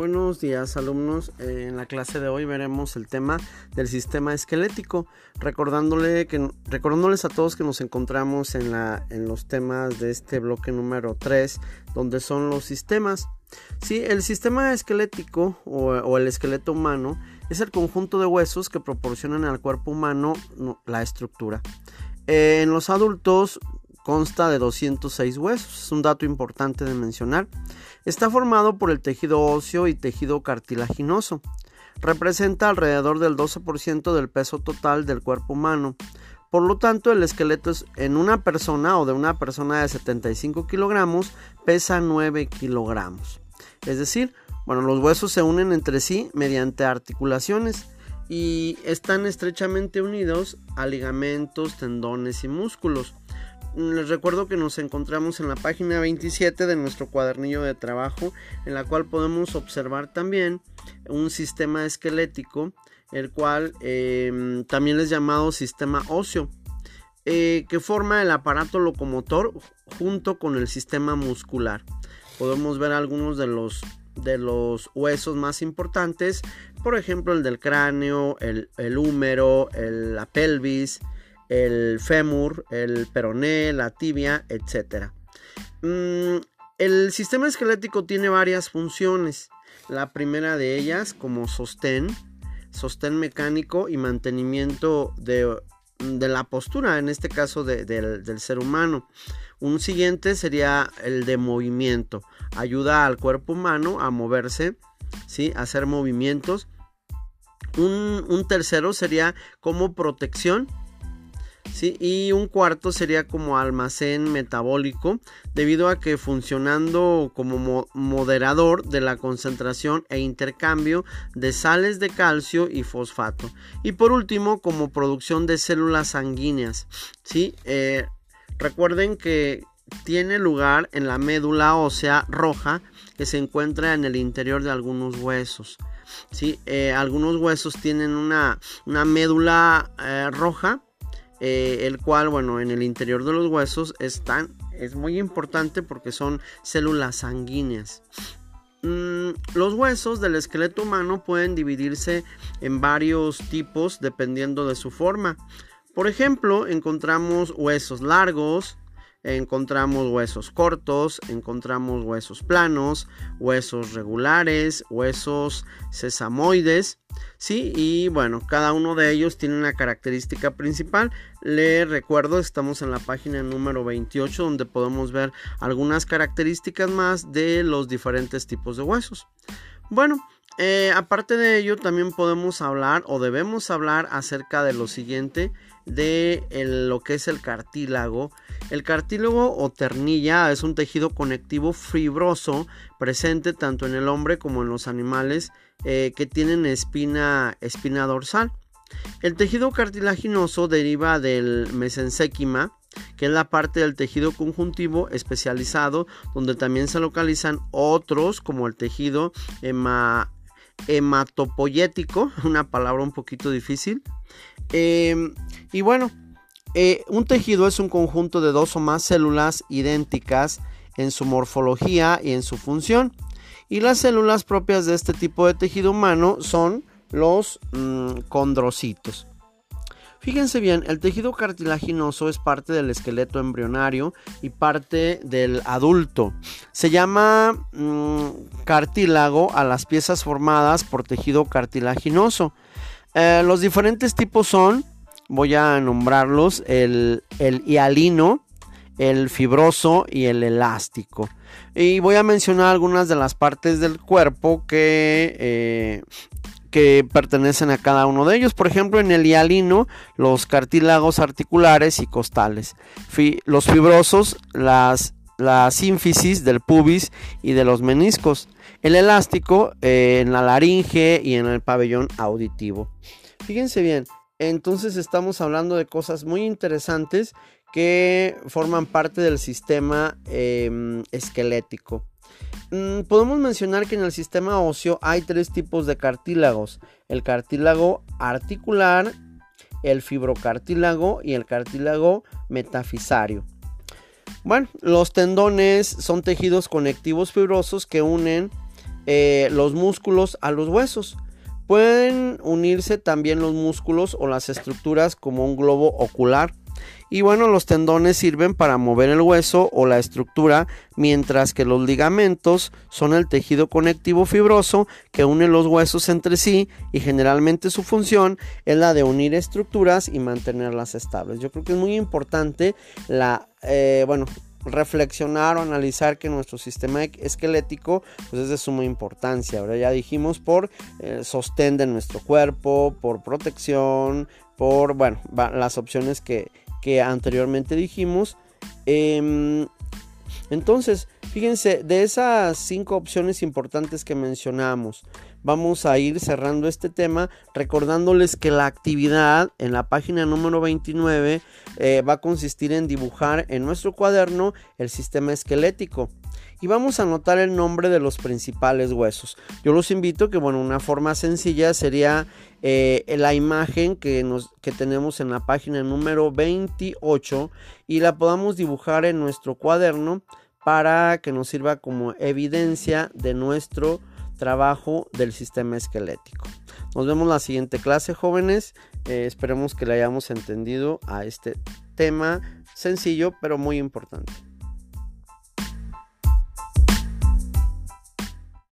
Buenos días alumnos, eh, en la clase de hoy veremos el tema del sistema esquelético, recordándole que, recordándoles a todos que nos encontramos en, la, en los temas de este bloque número 3, donde son los sistemas. Sí, el sistema esquelético o, el esqueleto humano es el conjunto de huesos que proporcionan al cuerpo humano la estructura. Eh, en los adultos consta de 206 huesos, es un dato importante de mencionar. Está formado por el tejido óseo y tejido cartilaginoso. Representa alrededor del 12% del peso total del cuerpo humano. Por lo tanto, el esqueleto en una persona o de una persona de 75 kilogramos pesa 9 kilogramos. Es decir, bueno, los huesos se unen entre sí mediante articulaciones y están estrechamente unidos a ligamentos, tendones y músculos. Les recuerdo que nos encontramos en la página 27 de nuestro cuadernillo de trabajo, en la cual podemos observar también un sistema esquelético, el cual em, también es llamado sistema óseo, eh, que forma el aparato locomotor junto con el sistema muscular. Podemos ver algunos de los de los huesos más importantes, por ejemplo el del cráneo, el, el húmero, la pelvis, el fémur, el peroné, la tibia, etc. Mm, el sistema esquelético tiene varias funciones. La primera de ellas como sostén, sostén mecánico y mantenimiento de, la postura, en este caso del ser humano. Un siguiente sería el de movimiento. Ayuda al cuerpo humano a moverse, ¿sí? a hacer movimientos. Un, un tercero sería como protección y un cuarto sería como almacén metabólico, debido a que funcionando como moderador de la concentración e intercambio de sales de calcio y fosfato. Y por último, como producción de células sanguíneas. ¿sí? Eh, recuerden que tiene lugar en la médula ósea roja que se encuentra en el interior de algunos huesos. ¿sí? Eh, algunos huesos tienen una, médula eh, roja eh, el cual, bueno, en el interior de los huesos están, es muy importante porque son células sanguíneas. Mm, los huesos del esqueleto humano pueden dividirse en varios tipos dependiendo de su forma. Por ejemplo, encontramos huesos largos, encontramos huesos cortos, encontramos huesos planos, huesos regulares, huesos sesamoides, ¿sí? Y bueno, cada uno de ellos tiene una característica principal. Le recuerdo, estamos en la página número 28 donde podemos ver algunas características más de los diferentes tipos de huesos. Bueno, eh, aparte de ello, también podemos hablar o debemos hablar acerca de lo siguiente, de lo que es el cartílago. El cartílago o ternilla es un tejido conectivo fibroso presente tanto en el hombre como en los animales eh, que tienen espina, espina dorsal. El tejido cartilaginoso deriva del mesenquima, que es la parte del tejido conjuntivo especializado, donde también se localizan otros como el tejido hematopoyético, una palabra un poquito difícil. Em, y bueno, eh, un tejido es un conjunto de dos o más células idénticas en su morfología y en su función. Y las células propias de este tipo de tejido humano son los mm, condrocitos. Fíjense bien, el tejido cartilaginoso es parte del esqueleto embrionario y parte del adulto. Se llama mm, cartílago a las piezas formadas por tejido cartilaginoso. Eh, los diferentes tipos son, voy a nombrarlos, el, hialino, el fibroso y el elástico. Y voy a mencionar algunas de las partes del cuerpo que eh, que pertenecen a cada uno de ellos. Por ejemplo, en el hialino, los cartílagos articulares y costales. los fibrosos, las, la sínfisis del pubis y de los meniscos. El elástico eh, en la laringe y en el pabellón auditivo. Fíjense bien, entonces estamos hablando de cosas muy interesantes que forman parte del sistema em, esquelético. Mm, podemos mencionar que en el sistema óseo hay tres tipos de cartílagos. El cartílago articular, el fibrocartílago y el cartílago metafisario. Bueno, los tendones son tejidos conectivos fibrosos que unen eh, los músculos a los huesos. Pueden unirse también los músculos o las estructuras como un globo ocular. Y bueno, los tendones sirven para mover el hueso o la estructura, mientras que los ligamentos son el tejido conectivo fibroso que une los huesos entre sí y generalmente su función es la de unir estructuras y mantenerlas estables. Yo creo que es muy importante la, eh, bueno, reflexionar o analizar que nuestro sistema esquelético pues es de suma importancia. Ahora ya dijimos por eh, sostén de nuestro cuerpo, por protección, por bueno, las opciones que, que anteriormente dijimos. Em, entonces, fíjense, de esas cinco opciones importantes que mencionamos, vamos a ir cerrando este tema recordándoles que la actividad en la página número 29 eh, va a consistir en dibujar en nuestro cuaderno el sistema esquelético y vamos a anotar el nombre de los principales huesos. Yo los invito que, bueno, una forma sencilla sería eh, la imagen que, nos, que tenemos en la página número 28 y la podamos dibujar en nuestro cuaderno para que nos sirva como evidencia de nuestro trabajo del sistema esquelético. Nos vemos la siguiente clase, jóvenes. Eh, esperemos que le hayamos entendido a este tema sencillo, pero muy importante.